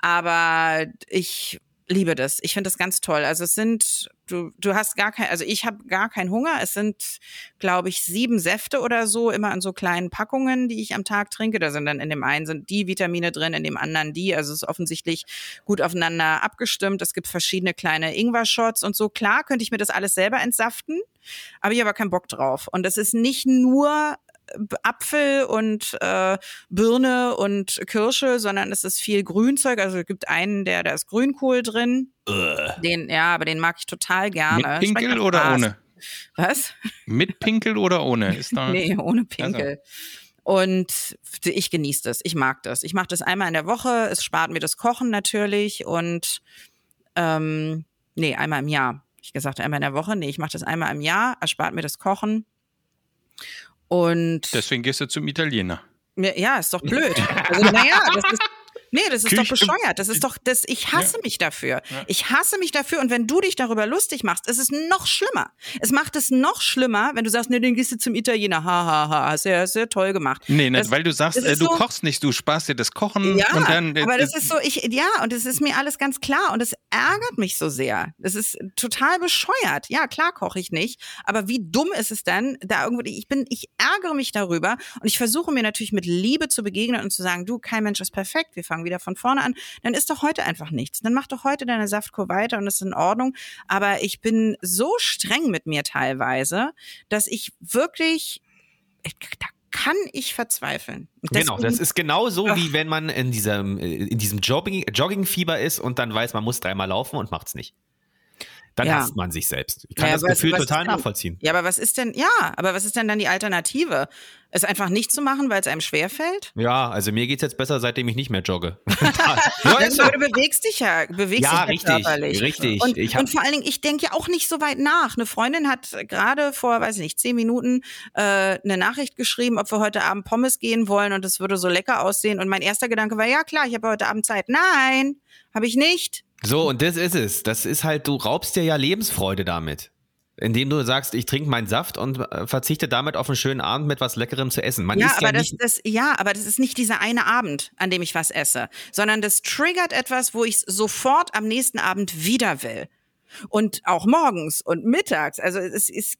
Aber ich liebe das. Ich finde das ganz toll. Also es sind, du, du hast gar kein, also ich habe gar keinen Hunger. Es sind, glaube ich, sieben Säfte oder so, immer in so kleinen Packungen, die ich am Tag trinke. Da sind dann in dem einen sind die Vitamine drin, in dem anderen die. Also es ist offensichtlich gut aufeinander abgestimmt. Es gibt verschiedene kleine Ingwer-Shots und so. Klar könnte ich mir das alles selber entsaften, habe ich aber keinen Bock drauf. Und es ist nicht nur Apfel und äh, Birne und Kirsche, sondern es ist viel Grünzeug. Also es gibt einen, der da ist Grünkohl drin. Uh. Den, ja, aber den mag ich total gerne. Mit Pinkel oder Spaß. ohne? Was? Mit Pinkel oder ohne? Ist da nee, ohne Pinkel. Also. Und ich genieße das. Ich mag das. Ich mache das einmal in der Woche. Es spart mir das Kochen natürlich. Und ähm, nee, einmal im Jahr. Ich gesagt, einmal in der Woche. Nee, ich mache das einmal im Jahr. Erspart mir das Kochen. Und deswegen gehst du zum Italiener. Ja, ist doch blöd. Also, naja, das ist, Nee, das ist Küche. doch bescheuert. Das ist doch, das, ich hasse ja. mich dafür. Ja. Ich hasse mich dafür. Und wenn du dich darüber lustig machst, ist es noch schlimmer. Es macht es noch schlimmer, wenn du sagst, nee, dann gehst du zum Italiener. Ha, ha, ha. Hast ja, hast ja toll gemacht. Nee, nicht, weil du sagst, äh, du so, kochst nicht, du sparst dir das Kochen. Ja, und dann, äh, aber das ist so, ich, ja, und es ist mir alles ganz klar. Und es ärgert mich so sehr. Es ist total bescheuert. Ja, klar koche ich nicht. Aber wie dumm ist es dann, da irgendwie, ich bin, ich ärgere mich darüber. Und ich versuche mir natürlich mit Liebe zu begegnen und zu sagen, du, kein Mensch ist perfekt. Wir fangen fangen wieder von vorne an, dann ist doch heute einfach nichts. Dann mach doch heute deine Saftkur weiter und das ist in Ordnung. Aber ich bin so streng mit mir teilweise, dass ich wirklich, da kann ich verzweifeln. Deswegen, genau, das ist genau so, wie wenn man in diesem, in diesem Jogging, Joggingfieber ist und dann weiß, man muss dreimal laufen und macht's nicht dann ja. hasst man sich selbst. Ich kann ja, das Gefühl total denn, nachvollziehen. Ja, aber was ist denn, ja, aber was ist denn dann die Alternative? Es einfach nicht zu machen, weil es einem schwerfällt? Ja, also mir geht es jetzt besser, seitdem ich nicht mehr jogge. ja, so. Du bewegst dich ja, bewegst ja, dich richtig, körperlich. richtig. Und, und vor allen Dingen, ich denke ja auch nicht so weit nach. Eine Freundin hat gerade vor, weiß ich nicht, zehn Minuten äh, eine Nachricht geschrieben, ob wir heute Abend Pommes gehen wollen und es würde so lecker aussehen. Und mein erster Gedanke war, ja klar, ich habe heute Abend Zeit. Nein, habe ich nicht. So, und das ist es. Das ist halt, du raubst dir ja Lebensfreude damit. Indem du sagst, ich trinke meinen Saft und äh, verzichte damit auf einen schönen Abend mit was Leckerem zu essen. Man ja, aber ja, das, das, ja, aber das ist nicht dieser eine Abend, an dem ich was esse, sondern das triggert etwas, wo ich sofort am nächsten Abend wieder will. Und auch morgens und mittags. Also es ist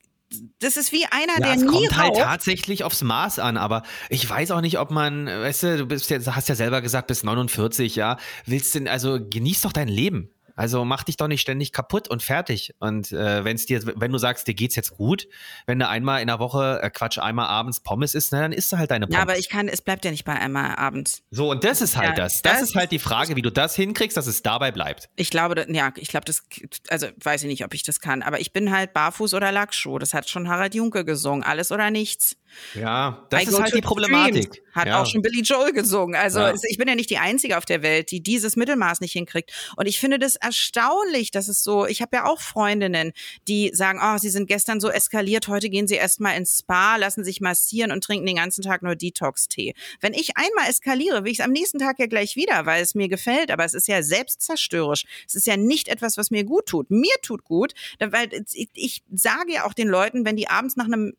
das ist wie einer, ja, der es nie kommt halt tatsächlich aufs Maß an, aber ich weiß auch nicht, ob man, weißt du, du bist ja, hast ja selber gesagt, bis 49, ja, willst du, also genieß doch dein Leben. Also mach dich doch nicht ständig kaputt und fertig. Und äh, wenn es dir, wenn du sagst, dir geht's jetzt gut, wenn du einmal in der Woche, äh, Quatsch, einmal abends Pommes isst, na, dann isst du halt deine Pommes. Ja, aber ich kann, es bleibt ja nicht bei einmal abends. So, und das ist halt ja, das. Das, das ist halt die Frage, wie du das hinkriegst, dass es dabei bleibt. Ich glaube, ja, ich glaube, das, also weiß ich nicht, ob ich das kann, aber ich bin halt barfuß oder Lackschuh. Das hat schon Harald Junke gesungen. Alles oder nichts. Ja, das I ist halt die Problematik. Dreams. Hat ja. auch schon Billy Joel gesungen. Also ja. ich bin ja nicht die Einzige auf der Welt, die dieses Mittelmaß nicht hinkriegt. Und ich finde das erstaunlich, dass es so, ich habe ja auch Freundinnen, die sagen, oh, sie sind gestern so eskaliert, heute gehen sie erstmal ins Spa, lassen sich massieren und trinken den ganzen Tag nur Detox-Tee. Wenn ich einmal eskaliere, will ich es am nächsten Tag ja gleich wieder, weil es mir gefällt. Aber es ist ja selbstzerstörerisch. Es ist ja nicht etwas, was mir gut tut. Mir tut gut, weil ich, ich sage ja auch den Leuten, wenn die abends nach einem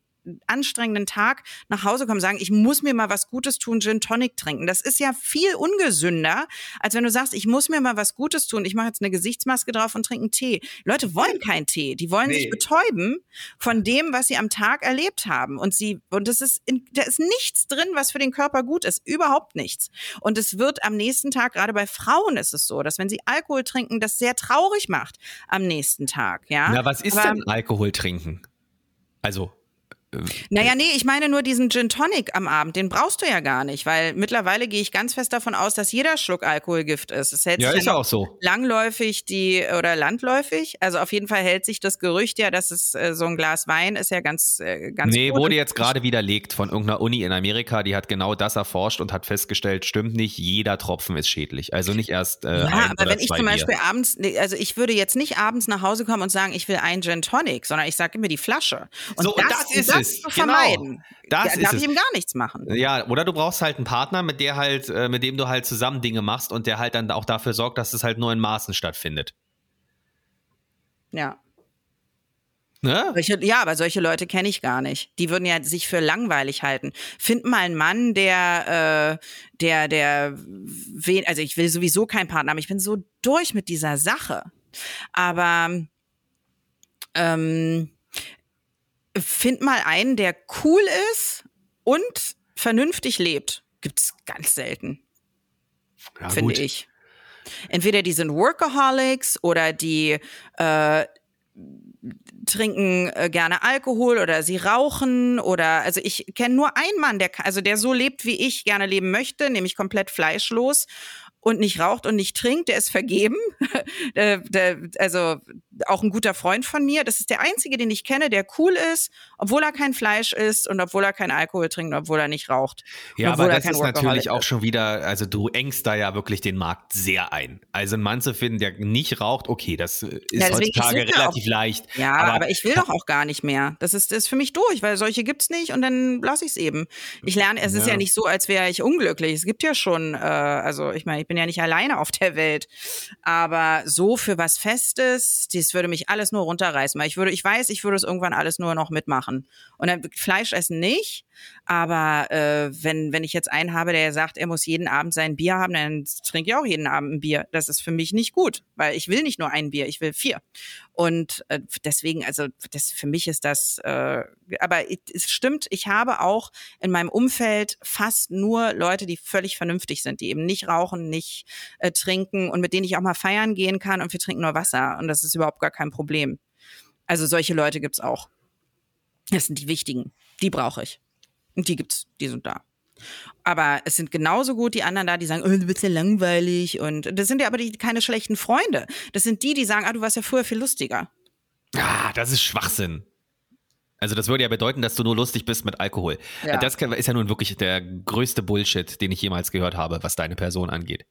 anstrengenden Tag nach Hause kommen, sagen, ich muss mir mal was Gutes tun, Gin Tonic trinken. Das ist ja viel ungesünder, als wenn du sagst, ich muss mir mal was Gutes tun, ich mache jetzt eine Gesichtsmaske drauf und trinke einen Tee. Leute wollen keinen Tee, die wollen nee. sich betäuben von dem, was sie am Tag erlebt haben. Und sie, und das ist, in, da ist nichts drin, was für den Körper gut ist. Überhaupt nichts. Und es wird am nächsten Tag, gerade bei Frauen ist es so, dass wenn sie Alkohol trinken, das sehr traurig macht am nächsten Tag. Ja? Na, was ist Aber, denn Alkohol trinken? Also naja, nee, ich meine nur diesen Gin Tonic am Abend, den brauchst du ja gar nicht, weil mittlerweile gehe ich ganz fest davon aus, dass jeder Schluck Alkohol Gift ist. Es hält ja, sich ist ja auch so. Langläufig die oder landläufig. Also auf jeden Fall hält sich das Gerücht ja, dass es äh, so ein Glas Wein ist ja ganz, äh, ganz Nee, wurde jetzt gerade widerlegt von irgendeiner Uni in Amerika, die hat genau das erforscht und hat festgestellt, stimmt nicht, jeder Tropfen ist schädlich. Also nicht erst. Äh, ja, aber wenn ich zum Beispiel Bier. abends, also ich würde jetzt nicht abends nach Hause kommen und sagen, ich will einen Gin Tonic, sondern ich sage mir die Flasche. Und so, das, und das ist das es. Zu genau. vermeiden. Das da, ist darf es. ich eben gar nichts machen. Ja, oder du brauchst halt einen Partner, mit der halt, äh, mit dem du halt zusammen Dinge machst und der halt dann auch dafür sorgt, dass es halt nur in Maßen stattfindet. Ja. Ne? Solche, ja, aber solche Leute kenne ich gar nicht. Die würden ja sich für langweilig halten. Find mal einen Mann, der, äh, der, der, wen, also ich will sowieso keinen Partner, aber ich bin so durch mit dieser Sache. Aber ähm, find mal einen, der cool ist und vernünftig lebt. Gibt's ganz selten. Ja, finde ich. Entweder die sind Workaholics oder die äh, trinken äh, gerne Alkohol oder sie rauchen oder also ich kenne nur einen Mann, der also der so lebt, wie ich gerne leben möchte, nämlich komplett fleischlos und nicht raucht und nicht trinkt, der ist vergeben. also auch ein guter Freund von mir. Das ist der einzige, den ich kenne, der cool ist, obwohl er kein Fleisch isst und obwohl er keinen Alkohol trinkt, obwohl er nicht raucht. Ja, aber das ist natürlich auch schon wieder, also du engst da ja wirklich den Markt sehr ein. Also einen Mann zu finden, der nicht raucht, okay, das ist ja, heutzutage relativ auch, leicht. Ja, aber, aber, ich will doch auch gar nicht mehr. Das ist, das ist für mich durch, weil solche gibt's nicht und dann lasse ich es eben. Ich lerne, es ja. ist ja nicht so, als wäre ich unglücklich. Es gibt ja schon, äh, also ich meine, ich bin ja nicht alleine auf der Welt, aber so für was Festes, das würde mich alles nur runterreißen, weil ich würde, ich weiß, ich würde es irgendwann alles nur noch mitmachen. Und dann Fleisch essen nicht, aber äh, wenn, wenn ich jetzt einen habe, der sagt, er muss jeden Abend sein Bier haben, dann trinke ich auch jeden Abend ein Bier. Das ist für mich nicht gut, weil ich will nicht nur ein Bier, ich will vier. Und äh, deswegen, also das für mich ist das, äh, aber es stimmt, ich habe auch in meinem Umfeld fast nur Leute, die völlig vernünftig sind, die eben nicht rauchen, nicht äh, trinken und mit denen ich auch mal feiern gehen kann und wir trinken nur Wasser und das ist überhaupt gar kein Problem. Also solche Leute gibt's auch. Das sind die wichtigen. Die brauche ich. Und die gibt's, die sind da. Aber es sind genauso gut die anderen da, die sagen, oh, du bist ja langweilig. Und das sind ja aber die, keine schlechten Freunde. Das sind die, die sagen, ah, du warst ja früher viel lustiger. Ah, das ist Schwachsinn. Also das würde ja bedeuten, dass du nur lustig bist mit Alkohol. Ja. Das ist ja nun wirklich der größte Bullshit, den ich jemals gehört habe, was deine Person angeht.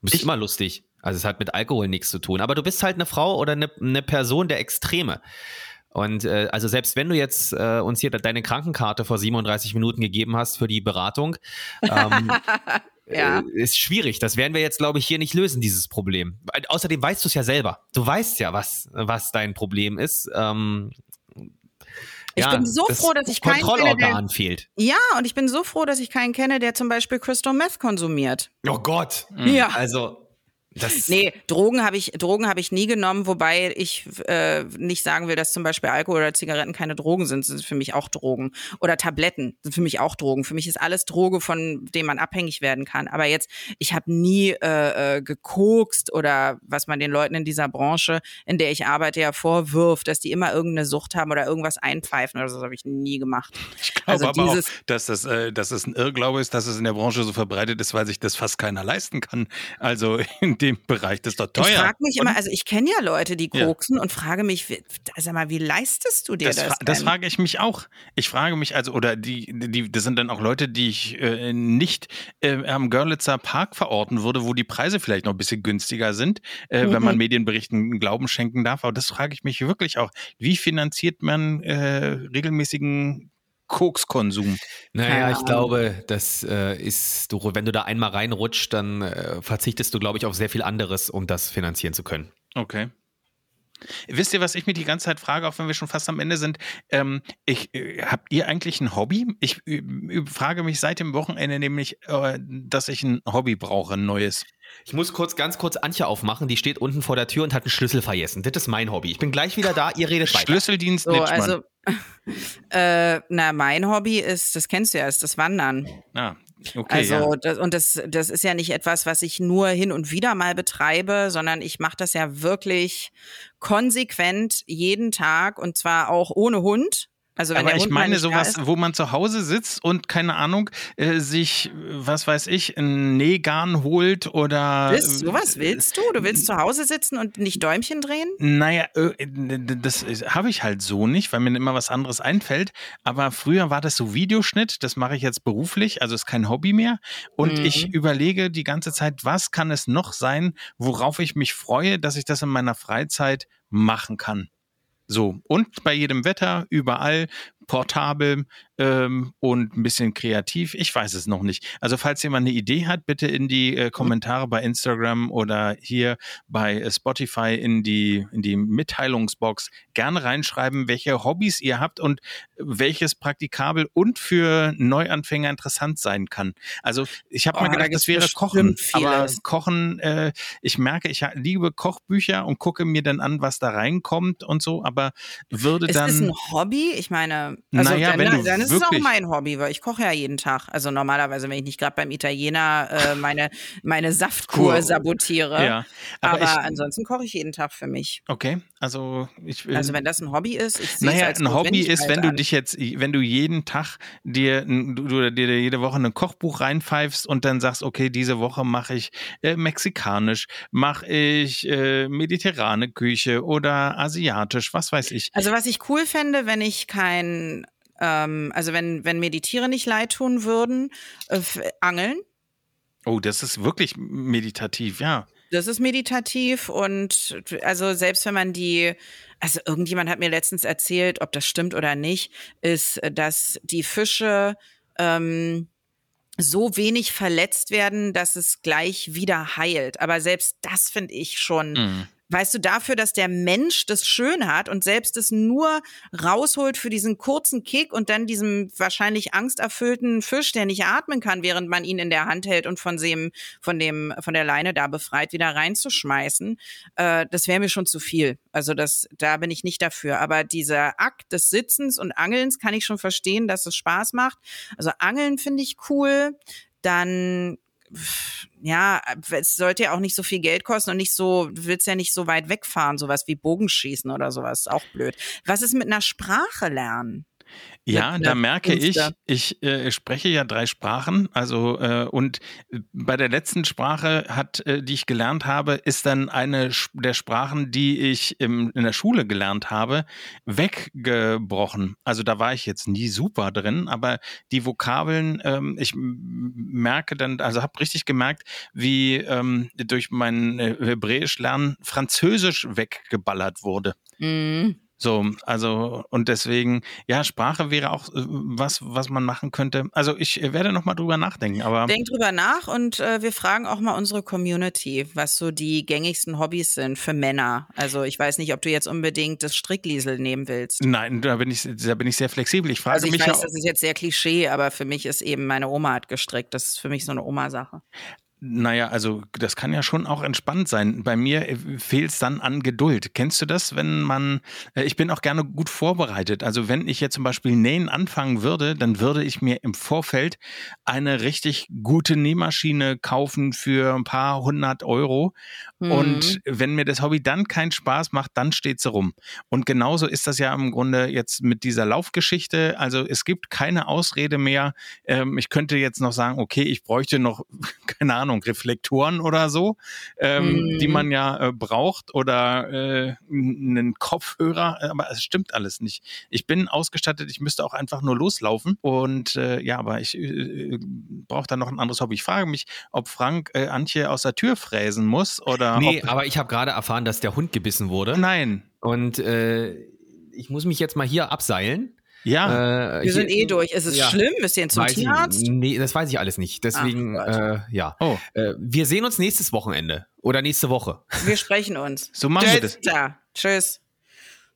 Du bist ich, immer lustig. Also es hat mit Alkohol nichts zu tun. Aber du bist halt eine Frau oder eine, eine Person der Extreme. Und äh, also selbst wenn du jetzt äh, uns hier deine Krankenkarte vor 37 Minuten gegeben hast für die Beratung, ähm, ja. äh, ist schwierig. Das werden wir jetzt, glaube ich, hier nicht lösen, dieses Problem. Außerdem weißt du es ja selber. Du weißt ja, was, was dein Problem ist. Ähm, ich ja, bin so froh, dass ich keinen kenne, der, fehlt. Ja, und ich bin so froh, dass ich keinen kenne, der zum Beispiel Crystal Meth konsumiert. Oh Gott. Ja. Also das nee, Drogen habe ich, Drogen habe ich nie genommen, wobei ich äh, nicht sagen will, dass zum Beispiel Alkohol oder Zigaretten keine Drogen sind. Das sind für mich auch Drogen. Oder Tabletten sind für mich auch Drogen. Für mich ist alles Droge, von dem man abhängig werden kann. Aber jetzt, ich habe nie äh, äh, gekokst oder was man den Leuten in dieser Branche, in der ich arbeite, ja vorwirft, dass die immer irgendeine Sucht haben oder irgendwas einpfeifen oder so. Das habe ich nie gemacht. Ich glaube also aber dieses, auch, dass das, äh, dass das ein Irrglaube ist, dass es in der Branche so verbreitet ist, weil sich das fast keiner leisten kann. Also in dem Bereich. Das ist doch teuer. Ich frage mich immer, also ich kenne ja Leute, die koksen ja. und frage mich, sag mal, wie leistest du dir das? Das, das frage ich mich auch. Ich frage mich also, oder die, die, das sind dann auch Leute, die ich äh, nicht äh, am Görlitzer Park verorten würde, wo die Preise vielleicht noch ein bisschen günstiger sind, äh, mhm. wenn man mhm. Medienberichten Glauben schenken darf. Aber das frage ich mich wirklich auch. Wie finanziert man äh, regelmäßigen Kokskonsum. Naja, ich glaube, das äh, ist, du, wenn du da einmal reinrutscht, dann äh, verzichtest du, glaube ich, auf sehr viel anderes, um das finanzieren zu können. Okay. Wisst ihr, was ich mir die ganze Zeit frage, auch wenn wir schon fast am Ende sind? Ähm, ich, äh, habt ihr eigentlich ein Hobby? Ich äh, frage mich seit dem Wochenende nämlich, äh, dass ich ein Hobby brauche, ein neues. Ich muss kurz, ganz kurz Antje aufmachen. Die steht unten vor der Tür und hat einen Schlüssel vergessen. Das ist mein Hobby. Ich bin gleich wieder da. Ihr redet weiter. Schlüsseldienst So, Nitschmann. also, äh, na, mein Hobby ist, das kennst du ja, ist das Wandern. ah, okay, Also, ja. das, und das, das ist ja nicht etwas, was ich nur hin und wieder mal betreibe, sondern ich mache das ja wirklich konsequent jeden Tag und zwar auch ohne Hund. Also wenn Aber ich meine sowas, wo man zu Hause sitzt und keine Ahnung, äh, sich, äh, was weiß ich, ein Nähgarn holt oder. Willst, sowas willst du? Du willst zu Hause sitzen und nicht Däumchen drehen? Naja, äh, das habe ich halt so nicht, weil mir immer was anderes einfällt. Aber früher war das so Videoschnitt, das mache ich jetzt beruflich, also ist kein Hobby mehr. Und Mhm. ich überlege die ganze Zeit, was kann es noch sein, worauf ich mich freue, dass ich das in meiner Freizeit machen kann. So, und bei jedem Wetter, überall, portabel ähm, und ein bisschen kreativ. Ich weiß es noch nicht. Also falls jemand eine Idee hat, bitte in die äh, Kommentare bei Instagram oder hier bei äh, Spotify in die, in die Mitteilungsbox gerne reinschreiben, welche Hobbys ihr habt und welches praktikabel und für Neuanfänger interessant sein kann. Also ich habe Oh, mal da gedacht, das wäre Kochen, aber. Kochen, äh, ich merke, ich liebe Kochbücher und gucke mir dann an, was da reinkommt und so, aber würde Ist dann es ein Hobby? Ich meine, also Naja, dann, wenn du dann ist es auch mein Hobby, weil ich koche ja jeden Tag. Also normalerweise, wenn ich nicht gerade beim Italiener äh, meine, meine Saftkur Kur- sabotiere. ja, Aber, aber, ich, ansonsten koche ich jeden Tag für mich. okay, also ich Also wenn das ein Hobby ist, ich sehe es naja, als ein Hobby ist, wenn du dich jetzt, wenn du jeden Tag dir, du dir jede Woche ein Kochbuch reinpfeifst und dann sagst, okay, diese Woche mache ich äh, mexikanisch, mache ich äh, mediterrane Küche oder asiatisch, was weiß ich. Also was ich cool fände, wenn ich kein, ähm, also wenn, wenn mir die Tiere nicht leid tun würden, äh, angeln. Oh, das ist wirklich meditativ, ja. Das ist meditativ und also selbst wenn man die, also irgendjemand hat mir letztens erzählt, ob das stimmt oder nicht, ist, dass die Fische ähm, so wenig verletzt werden, dass es gleich wieder heilt. Aber selbst das finde ich schon Mhm. Weißt du, dafür, dass der Mensch das schön hat und selbst es nur rausholt für diesen kurzen Kick und dann diesem wahrscheinlich angsterfüllten Fisch, der nicht atmen kann, während man ihn in der Hand hält und von dem, von dem, von der Leine da befreit, wieder reinzuschmeißen, äh, das wäre mir schon zu viel. Also das, da bin ich nicht dafür. Aber dieser Akt des Sitzens und Angelns kann ich schon verstehen, dass es Spaß macht. Also Angeln finde ich cool. Dann ja, es sollte ja auch nicht so viel Geld kosten und nicht so, du willst ja nicht so weit wegfahren, sowas wie Bogenschießen oder sowas, auch blöd. Was ist mit einer Sprache lernen? Ja, da merke ich, ich äh, spreche ja drei Sprachen, also äh, und bei der letzten Sprache hat, äh, die ich gelernt habe, ist dann eine der Sprachen, die ich im, in der Schule gelernt habe, weggebrochen. Also da war ich jetzt nie super drin, aber die Vokabeln, ähm, ich merke dann, also habe richtig gemerkt, wie ähm, durch mein äh, Hebräisch lernen Französisch weggeballert wurde. Mhm. So, also und deswegen, ja, Sprache wäre auch äh, was, was man machen könnte. Also ich äh, werde noch mal drüber nachdenken, aber Denk drüber nach und äh, wir fragen auch mal unsere Community, was so die gängigsten Hobbys sind für Männer. Also ich weiß nicht, ob du jetzt unbedingt das Strickliesel nehmen willst. nein, da bin ich, da bin ich sehr flexibel. Ich frage Also ich mich weiß, ja, das ist jetzt sehr Klischee, aber für mich ist eben, meine Oma hat gestrickt. Das ist für mich so eine Oma-Sache. Naja, also das kann ja schon auch entspannt sein. Bei mir fehlt es dann an Geduld. Kennst du das, wenn man, äh, ich bin auch gerne gut vorbereitet. Also wenn ich jetzt zum Beispiel nähen anfangen würde, dann würde ich mir im Vorfeld eine richtig gute Nähmaschine kaufen für ein paar hundert Euro. Mhm. Und wenn mir das Hobby dann keinen Spaß macht, dann steht sie rum. Und genauso ist das ja im Grunde jetzt mit dieser Laufgeschichte. Also es gibt keine Ausrede mehr. Ähm, ich könnte jetzt noch sagen, okay, ich bräuchte noch, keine Ahnung, Reflektoren oder so, ähm, Mhm. die man ja äh, braucht oder äh, einen Kopfhörer. Aber es stimmt alles nicht. Ich bin ausgestattet, ich müsste auch einfach nur loslaufen. Und äh, ja, aber ich äh, brauche dann noch ein anderes Hobby. Ich frage mich, ob Frank äh, Antje aus der Tür fräsen muss oder Nee, ob aber ich habe gerade erfahren, dass der Hund gebissen wurde. Nein. Und äh, ich muss mich jetzt mal hier abseilen. Ja. Äh, Wir sind hier- eh durch. Ist es Ja. schlimm? Ist ihr zum Weiß ich, Tierarzt? nee, das weiß ich alles nicht. Deswegen, Ach äh, ja. Oh. Äh, wir sehen uns nächstes Wochenende oder nächste Woche. Wir sprechen uns. So machen wir das. Ja, tschüss.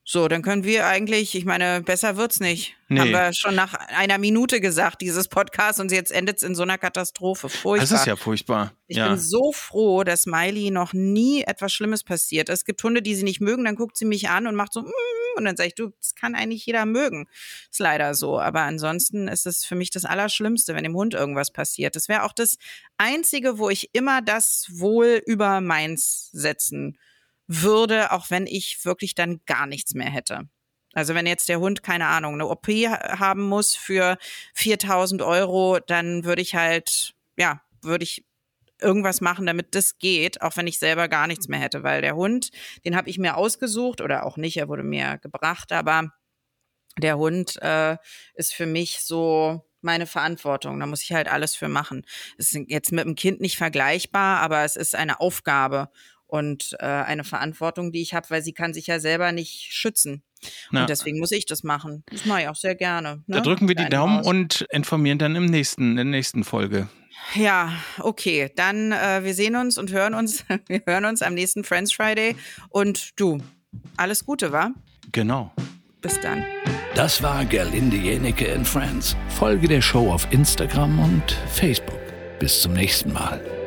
So, dann können wir eigentlich, ich meine, besser wird's nicht. Nee. Haben wir schon nach einer Minute gesagt, dieses Podcast, und jetzt endet es in so einer Katastrophe. Furchtbar. Das ist ja furchtbar. Ich ja. bin so froh, dass Miley noch nie etwas Schlimmes passiert. Es gibt Hunde, die sie nicht mögen, dann guckt sie mich an und macht so, mm, und dann sage ich, du, das kann eigentlich jeder mögen. Ist leider so. Aber ansonsten ist es für mich das Allerschlimmste, wenn dem Hund irgendwas passiert. Das wäre auch das Einzige, wo ich immer das Wohl über meins setzen würde, auch wenn ich wirklich dann gar nichts mehr hätte. Also wenn jetzt der Hund, keine Ahnung, eine OP ha- haben muss für 4000 Euro, dann würde ich halt, ja, würde ich irgendwas machen, damit das geht, auch wenn ich selber gar nichts mehr hätte, weil der Hund, den habe ich mir ausgesucht oder auch nicht, er wurde mir gebracht, aber der Hund äh, ist für mich so meine Verantwortung. Da muss ich halt alles für machen. Es ist jetzt mit dem Kind nicht vergleichbar, aber es ist eine Aufgabe und äh, eine Verantwortung, die ich habe, weil sie kann sich ja selber nicht schützen. Na, Und deswegen muss ich das machen. Das mache ich auch sehr gerne. da ne? drücken wir die Daumen Maus. und informieren dann im nächsten, in der nächsten Folge. Ja, okay. Dann äh, wir sehen uns und hören uns. Wir hören uns am nächsten Friends Friday. Und du, alles Gute, wa? Genau. Bis dann. Das war Gerlinde Jenecke and Friends. Folge der Show auf Instagram und Facebook. Bis zum nächsten Mal.